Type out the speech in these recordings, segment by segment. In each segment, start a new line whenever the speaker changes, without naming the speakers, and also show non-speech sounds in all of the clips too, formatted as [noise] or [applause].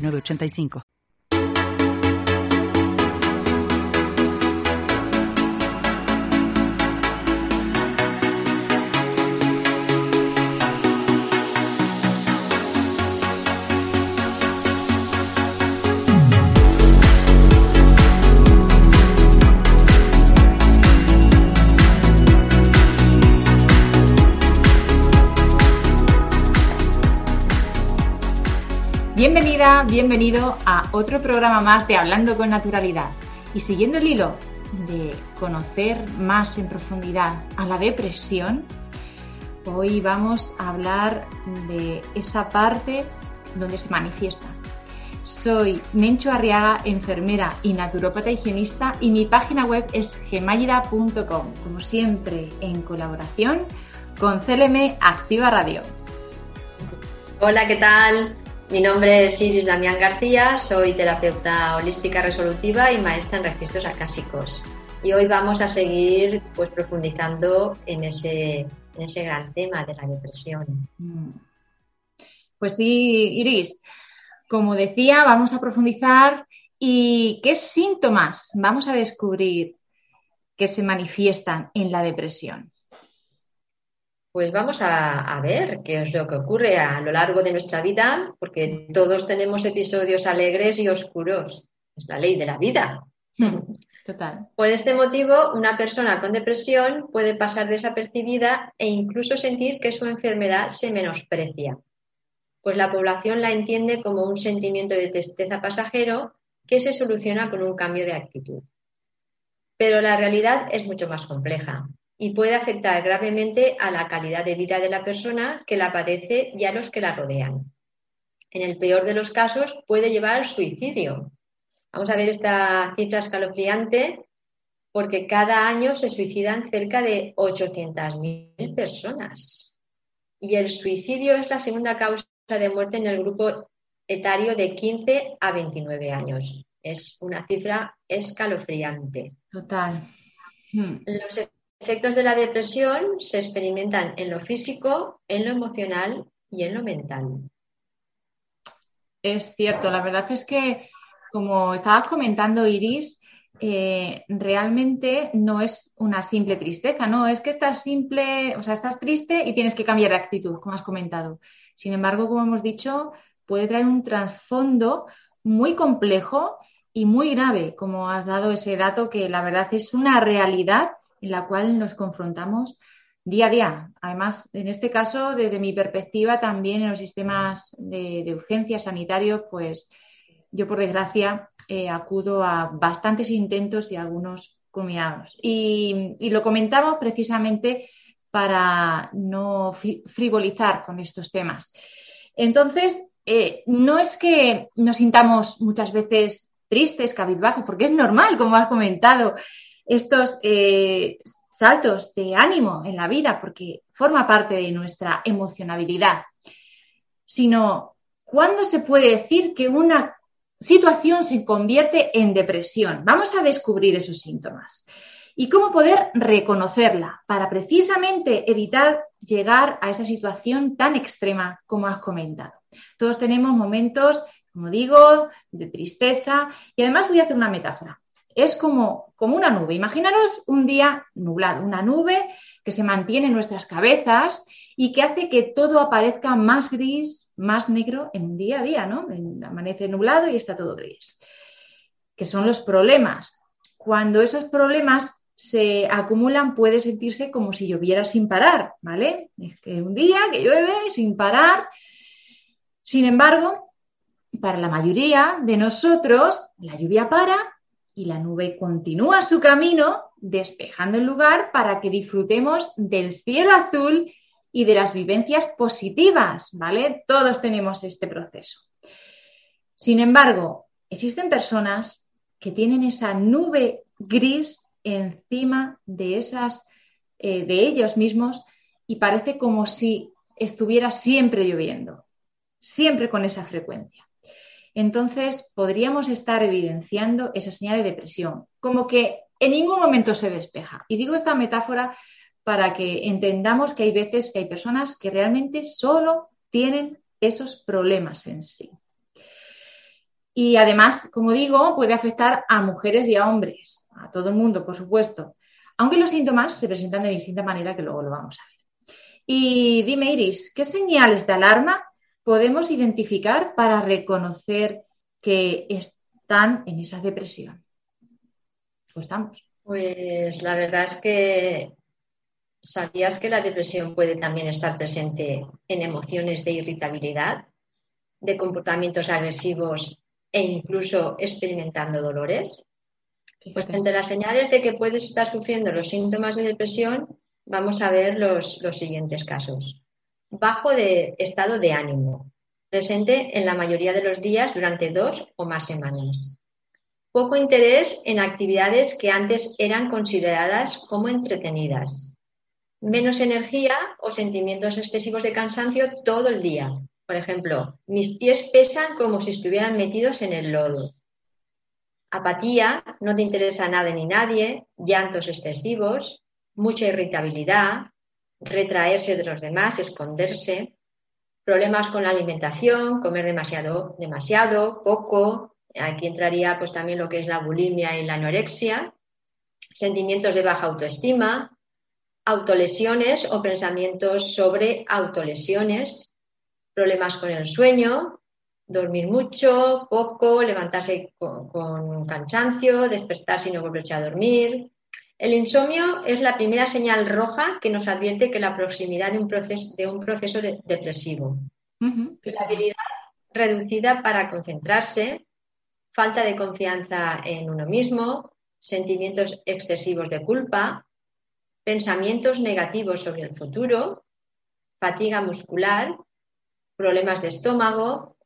85
Bienvenida, bienvenido a otro programa más de Hablando con Naturalidad. Y siguiendo el hilo de conocer más en profundidad a la depresión, hoy vamos a hablar de esa parte donde se manifiesta. Soy Mencho Arriaga, enfermera y naturópata higienista y mi página web es gemayra.com, como siempre en colaboración con CLM Activa Radio.
Hola, ¿qué tal? Mi nombre es Iris Damián García, soy terapeuta holística resolutiva y maestra en registros acásicos. Y hoy vamos a seguir pues, profundizando en ese, gran tema de la depresión. Mm.
Pues sí, Iris, como decía, vamos a profundizar y qué síntomas vamos a descubrir que se manifiestan en la depresión.
Pues vamos a, ver qué es lo que ocurre a lo largo de nuestra vida, porque todos tenemos episodios alegres y oscuros. Es la ley de la vida.
Total.
Por este motivo, una persona con depresión puede pasar desapercibida e incluso sentir que su enfermedad se menosprecia, pues la población la entiende como un sentimiento de tristeza pasajero que se soluciona con un cambio de actitud. Pero la realidad es mucho más compleja y puede afectar gravemente a la calidad de vida de la persona que la padece y a los que la rodean. En el peor de los casos puede llevar al suicidio. Vamos a ver esta cifra escalofriante porque cada año se suicidan cerca de 800.000 personas. Y el suicidio es la segunda causa de muerte en el grupo etario de 15 a 29 años. Es una cifra escalofriante.
Total.
Hmm efectos de la depresión se experimentan en lo físico, en lo emocional y en lo mental.
Es cierto, la verdad es que, como estabas comentando, Iris, eh, realmente no es una simple tristeza, no, es que estás simple, o sea, estás triste y tienes que cambiar de actitud, como has comentado. Sin embargo, como hemos dicho, puede traer un trasfondo muy complejo y muy grave, como has dado ese dato que la verdad es una realidad en la cual nos confrontamos día a día. Además, en este caso, desde mi perspectiva, también en los sistemas de, urgencia sanitario, pues yo, por desgracia, eh, acudo a bastantes intentos y algunos culminados. Y, lo comentamos precisamente para no frivolizar con estos temas. Entonces, eh, no es que nos sintamos muchas veces tristes, cabizbajos, porque es normal, como has comentado estos eh, saltos de ánimo en la vida, porque forma parte de nuestra emocionabilidad, sino cuándo se puede decir que una situación se convierte en depresión. Vamos a descubrir esos síntomas y cómo poder reconocerla para precisamente evitar llegar a esa situación tan extrema como has comentado. Todos tenemos momentos, como digo, de tristeza y además voy a hacer una metáfora es como, como una nube. Imaginaros un día nublado, una nube que se mantiene en nuestras cabezas y que hace que todo aparezca más gris, más negro en un día a día, ¿no? Amanece nublado y está todo gris. Que son los problemas. Cuando esos problemas se acumulan puede sentirse como si lloviera sin parar, ¿vale? Es que un día que llueve sin parar. Sin embargo, para la mayoría de nosotros, la lluvia para y la nube continúa su camino despejando el lugar para que disfrutemos del cielo azul y de las vivencias positivas, ¿vale? Todos tenemos este proceso. Sin embargo, existen personas que tienen esa nube gris encima de esas, eh, de ellos mismos y parece como si estuviera siempre lloviendo, siempre con esa frecuencia. Entonces, podríamos estar evidenciando esa señal de depresión, como que en ningún momento se despeja. Y digo esta metáfora para que entendamos que hay veces que hay personas que realmente solo tienen esos problemas en sí. Y además, como digo, puede afectar a mujeres y a hombres, a todo el mundo, por supuesto, aunque los síntomas se presentan de distinta manera, que luego lo vamos a ver. Y dime, Iris, ¿qué señales de alarma podemos identificar para reconocer que están en esa depresión? ¿O estamos?
Pues la verdad es que ¿sabías que la depresión puede también estar presente en emociones de irritabilidad, de comportamientos agresivos e incluso experimentando dolores? Pues entre las señales de que puedes estar sufriendo los síntomas de depresión, vamos a ver los, los siguientes casos. Bajo de estado de ánimo, presente en la mayoría de los días durante dos o más semanas. Poco interés en actividades que antes eran consideradas como entretenidas. Menos energía o sentimientos excesivos de cansancio todo el día, por ejemplo, mis pies pesan como si estuvieran metidos en el lodo. Apatía, no te interesa nada ni nadie, llantos excesivos, mucha irritabilidad, retraerse de los demás, esconderse, problemas con la alimentación, comer demasiado, demasiado, poco. Aquí entraría pues también lo que es la bulimia y la anorexia, sentimientos de baja autoestima, autolesiones o pensamientos sobre autolesiones, problemas con el sueño, dormir mucho, poco, levantarse con, cansancio, despertarse y no volverse a dormir. El insomnio es la primera señal roja que nos advierte que la proximidad de un proceso, de un proceso depresivo. La habilidad reducida para concentrarse, falta de confianza en uno mismo, sentimientos excesivos de culpa, pensamientos negativos sobre el futuro, fatiga muscular, problemas de estómago.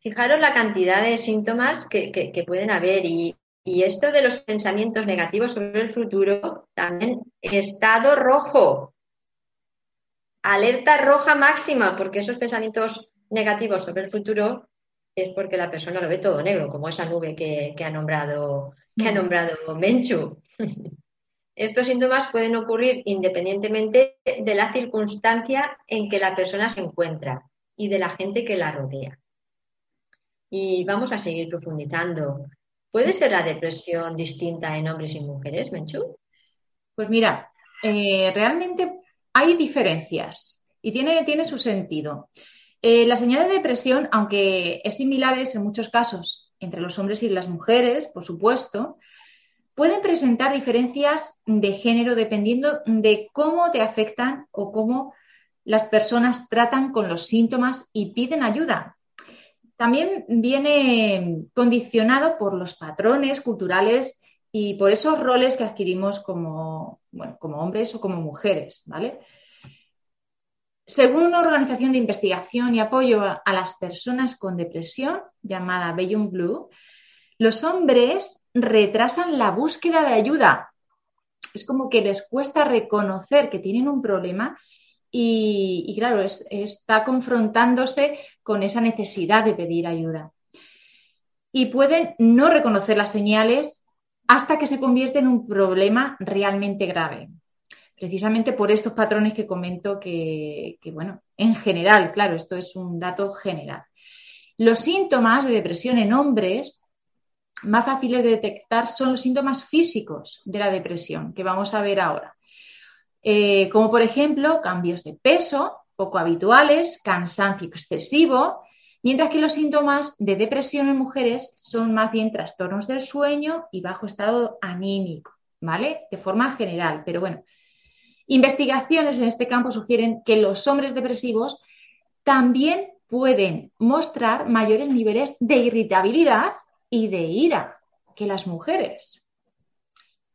Fijaros la cantidad de síntomas que, pueden haber y, esto de los pensamientos negativos sobre el futuro, también estado rojo, alerta roja máxima, porque esos pensamientos negativos sobre el futuro es porque la persona lo ve todo negro, como esa nube que, ha nombrado que ha nombrado Menchu. [laughs] Estos síntomas pueden ocurrir independientemente de la circunstancia en que la persona se encuentra y de la gente que la rodea. Y vamos a seguir profundizando. ¿Puede ser la depresión distinta en hombres y mujeres, Menchu?
Pues mira, eh, realmente hay diferencias y tiene, tiene su sentido. Eh, la señal de depresión, aunque es similares en muchos casos entre los hombres y las mujeres, por supuesto, pueden presentar diferencias de género dependiendo de cómo te afectan o cómo las personas tratan con los síntomas y piden ayuda. También viene condicionado por los patrones culturales y por esos roles que adquirimos como, como hombres o como mujeres, ¿vale? Según una organización de investigación y apoyo a, las personas con depresión llamada Beyond Blue, los hombres retrasan la búsqueda de ayuda. Es como que les cuesta reconocer que tienen un problema y, claro, está confrontándose con esa necesidad de pedir ayuda. Y pueden no reconocer las señales hasta que se convierte en un problema realmente grave. Precisamente por estos patrones que comento que, que, bueno, en general, claro, esto es un dato general. Los síntomas de depresión en hombres más fáciles de detectar son los síntomas físicos de la depresión, que vamos a ver ahora. Eh, como por ejemplo cambios de peso poco habituales, cansancio excesivo, mientras que los síntomas de depresión en mujeres son más bien trastornos del sueño y bajo estado anímico, ¿vale? De forma general, pero bueno. Investigaciones en este campo sugieren que los hombres depresivos también pueden mostrar mayores niveles de irritabilidad y de ira que las mujeres.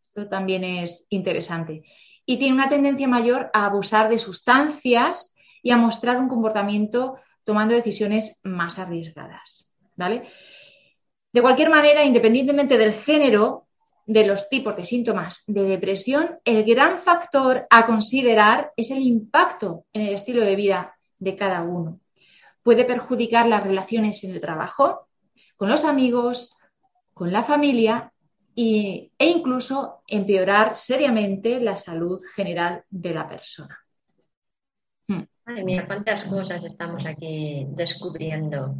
Esto también es interesante y tiene una tendencia mayor a abusar de sustancias y a mostrar un comportamiento tomando decisiones más arriesgadas. ¿vale? De cualquier manera, independientemente del género, de los tipos de síntomas de depresión, el gran factor a considerar es el impacto en el estilo de vida de cada uno. Puede perjudicar las relaciones en el trabajo, con los amigos, con la familia e incluso empeorar seriamente la salud general de la persona.
Hmm. Madre mía, cuántas cosas estamos aquí descubriendo.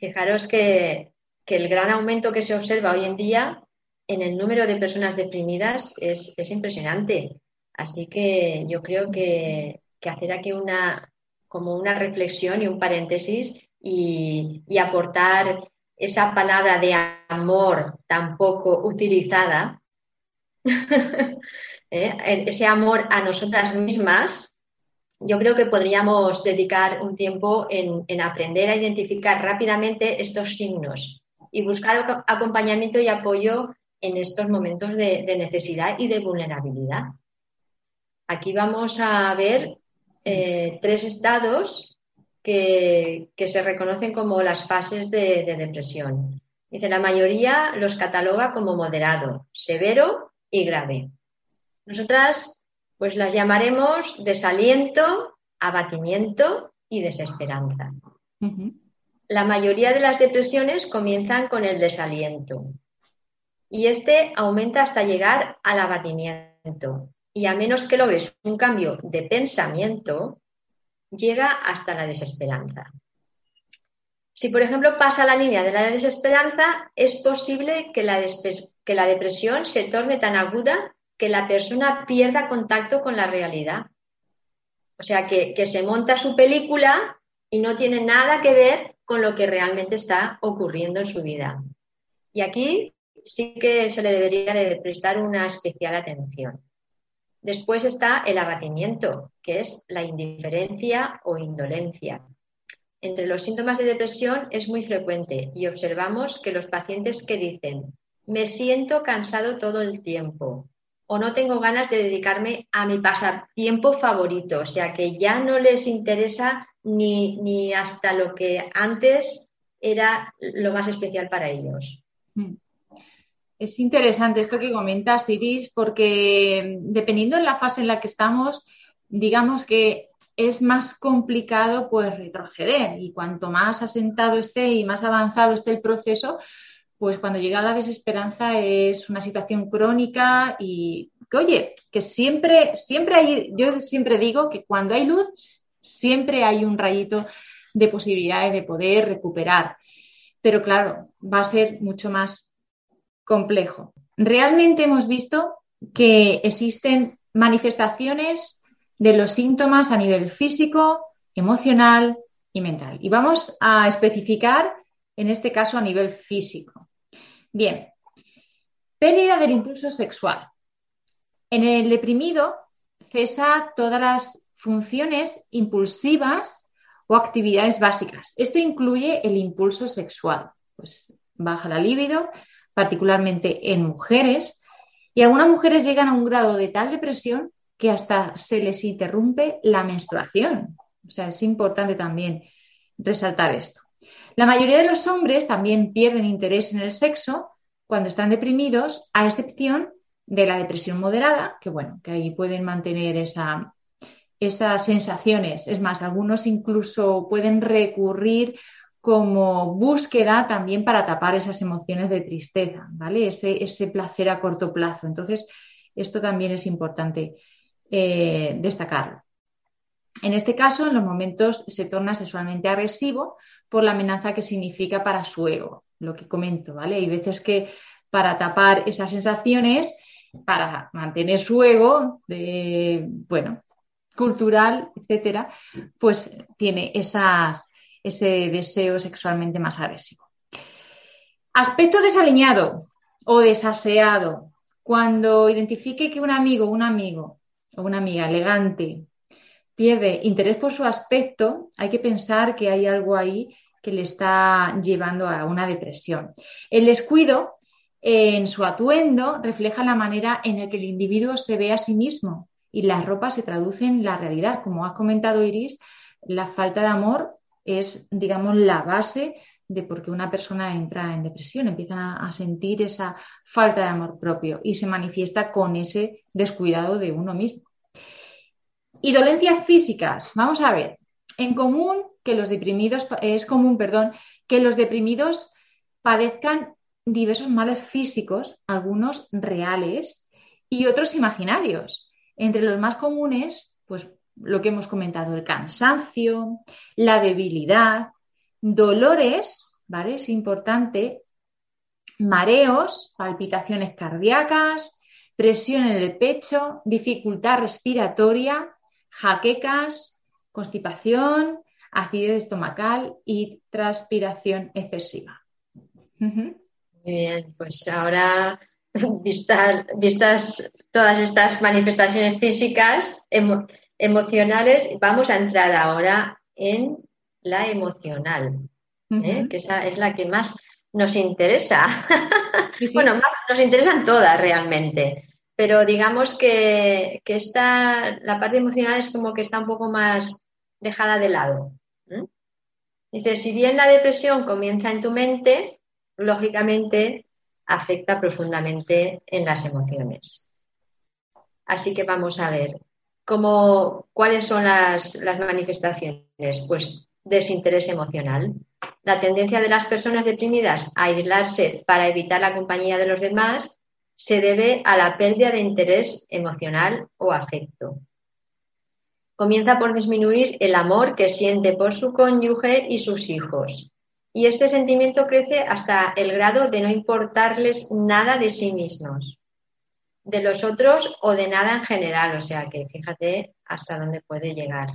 Fijaros que, que el gran aumento que se observa hoy en día en el número de personas deprimidas es, impresionante. Así que yo creo que, hacer aquí una, como una reflexión y un paréntesis y, aportar esa palabra de amor tan poco utilizada, [laughs] ¿eh? ese amor a nosotras mismas, yo creo que podríamos dedicar un tiempo en, en, aprender a identificar rápidamente estos signos y buscar acompañamiento y apoyo en estos momentos de, necesidad y de vulnerabilidad. Aquí vamos a ver eh, tres estados que, se reconocen como las fases de, depresión. Dice, la mayoría los cataloga como moderado, severo y grave. Nosotras, pues las llamaremos desaliento, abatimiento y desesperanza. La mayoría de las depresiones comienzan con el desaliento, y este aumenta hasta llegar al abatimiento. Y a menos que logres un cambio de pensamiento, llega hasta la desesperanza. Si, por ejemplo, pasa la línea de la desesperanza, es posible que la, depresión se torne tan aguda que la persona pierda contacto con la realidad. O sea, que, se monta su película y no tiene nada que ver con lo que realmente está ocurriendo en su vida. Y aquí sí que se le debería de prestar una especial atención. Después está el abatimiento, que es la indiferencia o indolencia. Entre los síntomas de depresión es muy frecuente y observamos que los pacientes que dicen me siento cansado todo el tiempo o no tengo ganas de dedicarme a mi pasatiempo favorito, o sea que ya no les interesa ni, ni hasta lo que antes era lo más especial para ellos. Mm.
Es interesante esto que comentas, Iris, porque dependiendo de la fase en la que estamos, digamos que es más complicado pues retroceder y cuanto más asentado esté y más avanzado esté el proceso, pues cuando llega la desesperanza es una situación crónica y que oye, que siempre, siempre hay, yo siempre digo que cuando hay luz, siempre hay un rayito de posibilidades de poder recuperar. Pero claro, va a ser mucho más complejo. Realmente hemos visto que existen manifestaciones de los síntomas a nivel físico, emocional y mental. Y vamos a especificar en este caso a nivel físico. Bien, pérdida del impulso sexual. En el deprimido cesa todas las funciones impulsivas o actividades básicas. Esto incluye el impulso sexual. Pues baja la libido, particularmente en mujeres, y algunas mujeres llegan a un grado de tal depresión que hasta se les interrumpe la menstruación. O sea, es importante también resaltar esto. La mayoría de los hombres también pierden interés en el sexo cuando están deprimidos, a excepción de la depresión moderada, que bueno, que ahí pueden mantener esa, esas sensaciones. Es más, algunos incluso pueden recurrir como búsqueda también para tapar esas emociones de tristeza, ¿vale? Ese, ese placer a corto plazo. Entonces, esto también es importante eh, destacarlo. En este caso, en los momentos se torna sexualmente agresivo por la amenaza que significa para su ego, lo que comento, ¿vale? Hay veces que para tapar esas sensaciones, para mantener su ego, bueno, cultural, etcétera, pues tiene esas, ese deseo sexualmente más agresivo. Aspecto desaliñado o desaseado. Cuando identifique que un amigo, un amigo o una amiga elegante pierde interés por su aspecto, hay que pensar que hay algo ahí que le está llevando a una depresión. El descuido en su atuendo refleja la manera en la que el individuo se ve a sí mismo y las ropas se traducen en la realidad. Como has comentado, Iris, la falta de amor es, digamos, la base de por qué una persona entra en depresión, empiezan a, sentir esa falta de amor propio y se manifiesta con ese descuidado de uno mismo. Y dolencias físicas, vamos a ver, en común que los deprimidos, es común, perdón, que los deprimidos padezcan diversos males físicos, algunos reales y otros imaginarios. Entre los más comunes, pues lo que hemos comentado, el cansancio, la debilidad, dolores, ¿vale? Es importante, mareos, palpitaciones cardíacas, presión en el pecho, dificultad respiratoria, jaquecas, constipación, acidez estomacal y transpiración excesiva.
Muy bien, pues ahora, vistas, vistas todas estas manifestaciones físicas, emocionales, vamos a entrar ahora en la emocional, ¿eh? que esa es la que más nos interesa. bueno, nos interesan todas realmente, pero digamos que, esta, la parte emocional es como que está un poco más dejada de lado. Dice, si bien la depresión comienza en tu mente, lógicamente afecta profundamente en las emociones. Así que vamos a ver cómo, cuáles son las, las manifestaciones. Pues desinterés emocional. La tendencia de las personas deprimidas a aislarse para evitar la compañía de los demás se debe a la pérdida de interés emocional o afecto. Comienza por disminuir el amor que siente por su cónyuge y sus hijos. Y este sentimiento crece hasta el grado de no importarles nada de sí mismos, de los otros o de nada en general. O sea que fíjate hasta dónde puede llegar.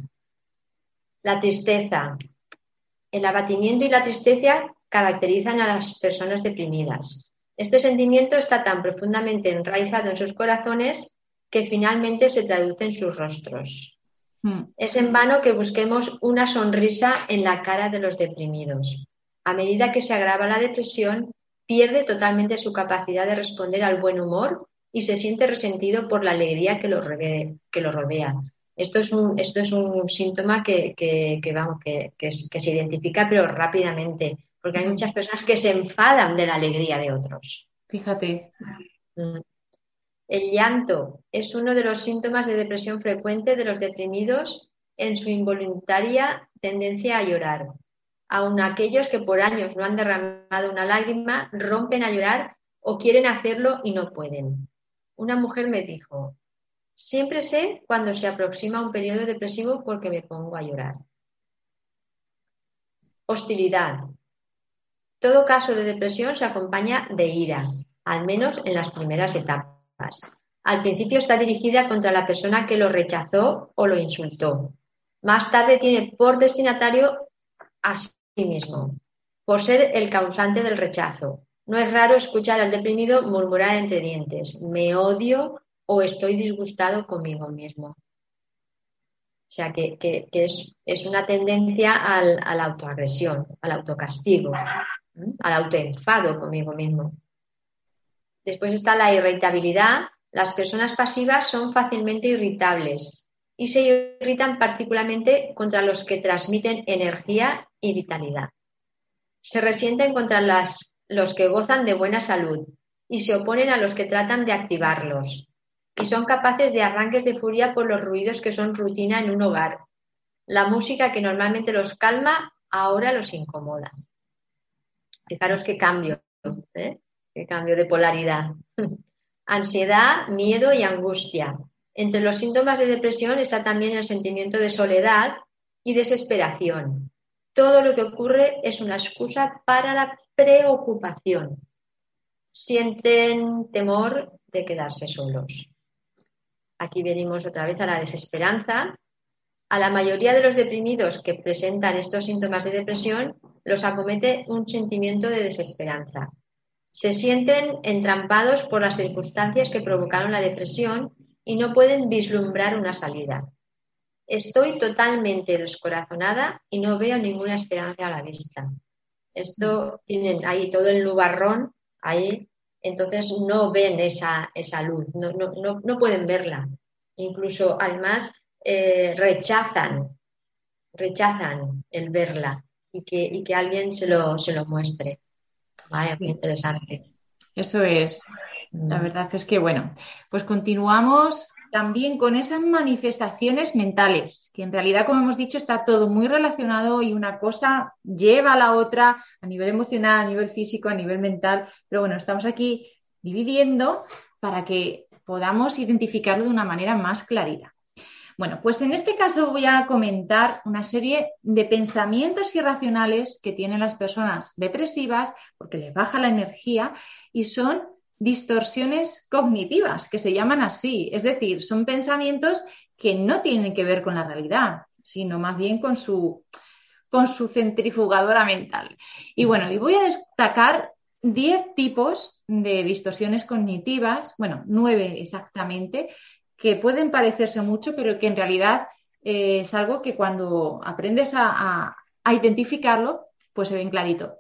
La tristeza. El abatimiento y la tristeza caracterizan a las personas deprimidas. Este sentimiento está tan profundamente enraizado en sus corazones que finalmente se traduce en sus rostros. Hmm. Es en vano que busquemos una sonrisa en la cara de los deprimidos. A medida que se agrava la depresión, pierde totalmente su capacidad de responder al buen humor y se siente resentido por la alegría que lo, que lo rodea. Esto es un, esto es un síntoma que, vamos, que, se identifica pero rápidamente, porque hay muchas personas que se enfadan de la alegría de otros.
Fíjate.
Mm. El llanto es uno de los síntomas de depresión frecuente de los deprimidos en su involuntaria tendencia a llorar. Aun aquellos que por años no han derramado una lágrima rompen a llorar o quieren hacerlo y no pueden. Una mujer me dijo, Siempre sé cuando se aproxima un periodo depresivo porque me pongo a llorar. Hostilidad. Todo caso de depresión se acompaña de ira, al menos en las primeras etapas. Al principio está dirigida contra la persona que lo rechazó o lo insultó. Más tarde tiene por destinatario a sí mismo, por ser el causante del rechazo. No es raro escuchar al deprimido murmurar entre dientes, me odio, o estoy disgustado conmigo mismo. O sea, que, es, una tendencia al, a la autoagresión, al autocastigo, al autoenfado conmigo mismo. Después está la irritabilidad. Las personas pasivas son fácilmente irritables y se irritan particularmente contra los que transmiten energía y vitalidad. Se resienten contra los que gozan de buena salud y se oponen a los que tratan de activarlos y son capaces de arranques de furia por los ruidos que son rutina en un hogar. La música que normalmente los calma ahora los incomoda. Fijaros qué cambio, ¿eh? qué cambio de polaridad. [laughs] Ansiedad, miedo y angustia. Entre los síntomas de depresión está también el sentimiento de soledad y desesperación. Todo lo que ocurre es una excusa para la preocupación. Sienten temor de quedarse solos. Aquí venimos otra vez a la desesperanza. A la mayoría de los deprimidos que presentan estos síntomas de depresión los acomete un sentimiento de desesperanza. Se sienten entrampados por las circunstancias que provocaron la depresión y no pueden vislumbrar una salida. Estoy totalmente descorazonada y no veo ninguna esperanza a la vista. Esto tienen ahí todo el nubarrón, ahí entonces no ven esa, esa luz, no, no, no, pueden verla. Incluso, además, eh, rechazan, rechazan el verla. y que, y que alguien se lo, se lo muestre. Vaya, interesante.
Eso es. La mm. verdad es que, bueno, pues continuamos también con esas manifestaciones mentales, que en realidad, como hemos dicho, está todo muy relacionado y una cosa lleva a la otra a nivel emocional, a nivel físico, a nivel mental. Pero bueno, estamos aquí dividiendo para que podamos identificarlo de una manera más clarita. Bueno, pues en este caso voy a comentar una serie de pensamientos irracionales que tienen las personas depresivas porque les baja la energía y son distorsiones cognitivas, que se llaman así. Es decir, son pensamientos que no tienen que ver con la realidad, sino más bien con su, con su centrifugadora mental. Y bueno, y voy a destacar 10 tipos de distorsiones cognitivas, bueno, nueve exactamente, que pueden parecerse mucho, pero que en realidad eh, es algo que cuando aprendes a, a identificarlo, pues se ven clarito.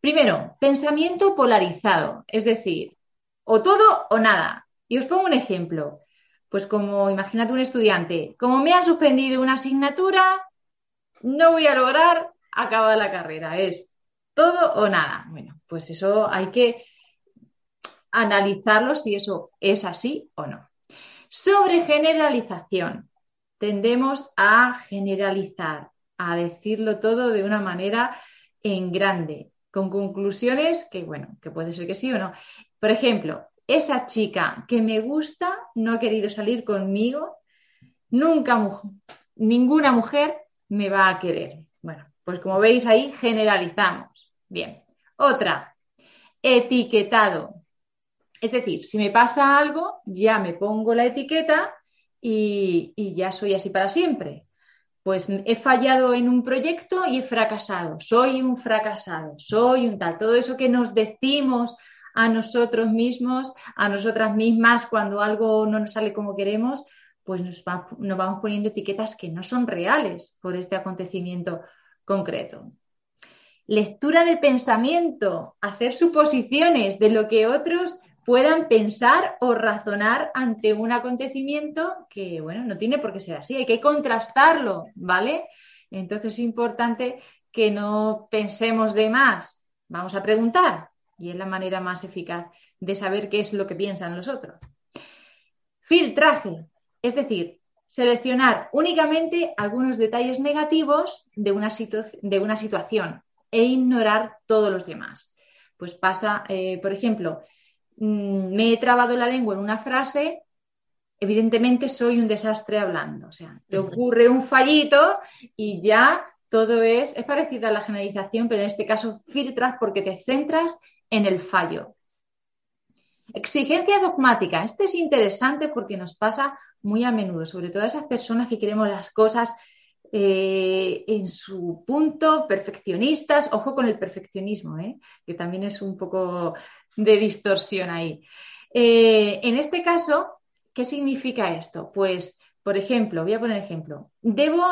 Primero, pensamiento polarizado, es decir, o todo o nada. Y os pongo un ejemplo. Pues como imagínate un estudiante, como me han suspendido una asignatura, no voy a lograr acabar la carrera. Es todo o nada. Bueno, pues eso hay que analizarlo si eso es así o no. Sobre generalización. Tendemos a generalizar, a decirlo todo de una manera en grande, con conclusiones que, bueno, que puede ser que sí o no. Por ejemplo, esa chica que me gusta no ha querido salir conmigo, nunca ninguna mujer me va a querer. Bueno, pues como veis ahí generalizamos. Bien. Otra, etiquetado. Es decir, si me pasa algo, ya me pongo la etiqueta y, y ya soy así para siempre. Pues he fallado en un proyecto y he fracasado. Soy un fracasado, soy un tal. Todo eso que nos decimos a nosotros mismos, a nosotras mismas, cuando algo no nos sale como queremos, pues nos, vamos poniendo etiquetas que no son reales por este acontecimiento concreto. Lectura del pensamiento, hacer suposiciones de lo que otros puedan pensar o razonar ante un acontecimiento que, bueno, no tiene por qué ser así, hay que contrastarlo, ¿vale? Entonces es importante que no pensemos de más. Vamos a preguntar, y es la manera más eficaz de saber qué es lo que piensan los otros. Filtraje, es decir, seleccionar únicamente algunos detalles negativos de una, de una situación e ignorar todos los demás. Pues pasa, eh, por ejemplo, mm, me he trabado la lengua en una frase, evidentemente soy un desastre hablando. O sea, te ocurre un fallito y ya todo es, es parecida a la generalización, pero en este caso filtras porque te centras en el fallo. Exigencia dogmática. Este es interesante porque nos pasa muy a menudo, sobre todo a esas personas que queremos las cosas eh, en su punto, perfeccionistas. Ojo con el perfeccionismo, ¿eh? que también es un poco de distorsión ahí. Eh, en este caso, ¿qué significa esto? Pues, por ejemplo, voy a poner ejemplo. Debo,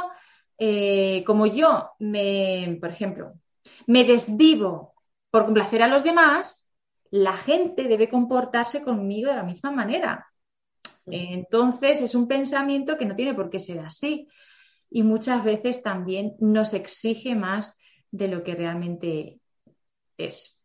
como yo me, por ejemplo, me desvivo por complacer a los demás, la gente debe comportarse conmigo de la misma manera. Entonces, es un pensamiento que no tiene por qué ser así. Y muchas veces también nos exige más de lo que realmente es.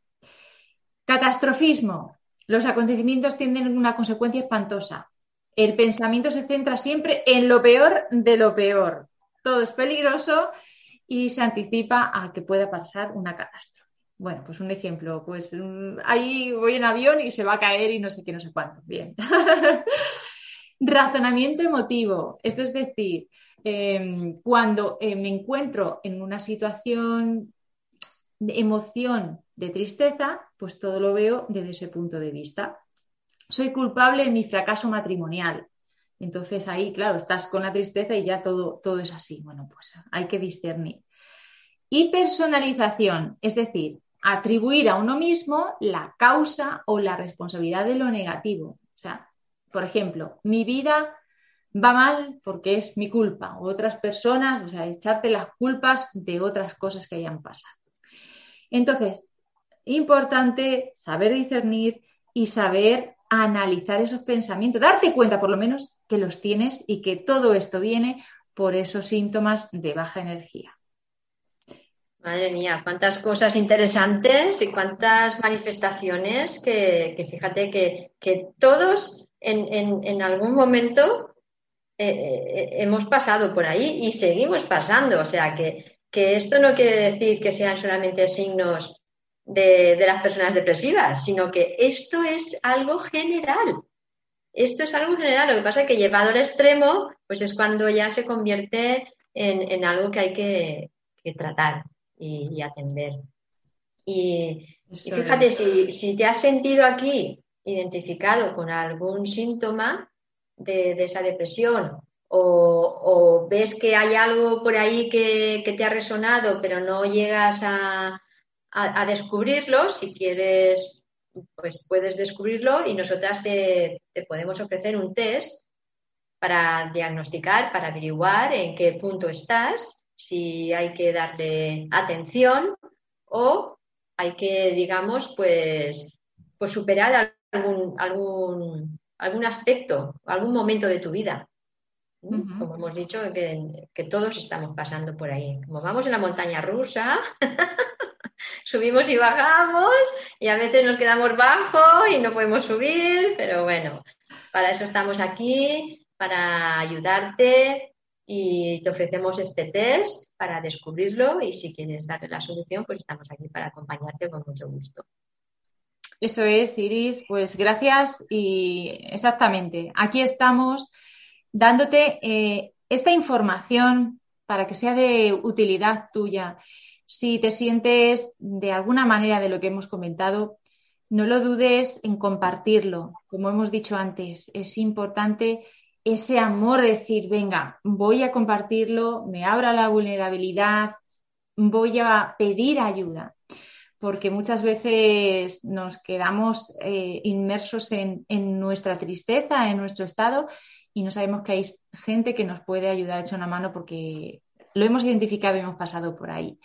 Catastrofismo. Los acontecimientos tienen una consecuencia espantosa. El pensamiento se centra siempre en lo peor de lo peor. Todo es peligroso y se anticipa a que pueda pasar una catástrofe. Bueno, pues un ejemplo, pues mm, ahí voy en avión y se va a caer y no sé qué, no sé cuánto. Bien. [laughs] Razonamiento emotivo, esto es decir, em, cuando eh, me encuentro en una situación de emoción, de tristeza, pues todo lo veo desde ese punto de vista. Soy culpable en mi fracaso matrimonial. Entonces ahí, claro, estás con la tristeza y ya todo, todo es así. Bueno, pues hay que discernir. Y personalización, es decir, atribuir a uno mismo la causa o la responsabilidad de lo negativo. O sea, por ejemplo, mi vida va mal porque es mi culpa, o otras personas, o sea, echarte las culpas de otras cosas que hayan pasado. Entonces, importante saber discernir y saber analizar esos pensamientos, darte cuenta por lo menos que los tienes y que todo esto viene por esos síntomas de baja energía.
Madre mía, cuántas cosas interesantes y cuántas manifestaciones que, fíjate que, todos en, algún momento eh, eh, hemos pasado por ahí y seguimos pasando. O sea, que, esto no quiere decir que sean solamente signos de, de, las personas depresivas, sino que esto es algo general. Esto es algo general. Lo que pasa es que llevado al extremo, pues es cuando ya se convierte en, algo que hay que tratar y, atender. Y, fíjate, si, te has sentido aquí identificado con algún síntoma de, esa depresión o, ves que hay algo por ahí que, te ha resonado pero no llegas a, descubrirlo, si quieres, pues puedes descubrirlo y nosotras te, te podemos ofrecer un test para diagnosticar, para averiguar en qué punto estás si hay que darle atención o hay que, digamos, pues, pues superar algún, algún, algún aspecto, algún momento de tu vida. Como hemos dicho, que, todos estamos pasando por ahí. Como vamos en la montaña rusa, [laughs] subimos y bajamos y a veces nos quedamos bajo y no podemos subir, pero bueno, para eso estamos aquí, para ayudarte, y te ofrecemos este test para descubrirlo y si quieres darle la solución, pues estamos aquí para acompañarte con mucho gusto.
Eso es, Iris. Pues gracias y exactamente. Aquí estamos dándote eh, esta información para que sea de utilidad tuya. Si te sientes de alguna manera de lo que hemos comentado, no lo dudes en compartirlo. Como hemos dicho antes, es importante ese amor de decir, venga, voy a compartirlo, me abra la vulnerabilidad, voy a pedir ayuda, porque muchas veces nos quedamos eh, inmersos en, nuestra tristeza, en nuestro estado, y no sabemos que hay gente que nos puede ayudar echar una mano porque lo hemos identificado y hemos pasado por ahí.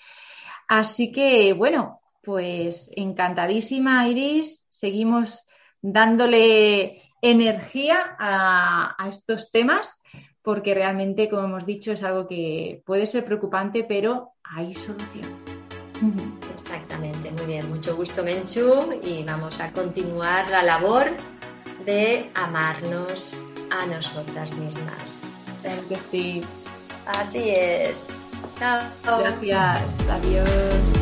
Así que, bueno, pues encantadísima, Iris. Seguimos dándole energía a, estos temas porque realmente, como hemos dicho, es algo que puede ser preocupante, pero hay solución.
Exactamente, muy bien, mucho gusto Menchu y vamos a continuar la labor de amarnos a nosotras mismas.
Claro que sí.
Así es.
Chao. Gracias. Adiós.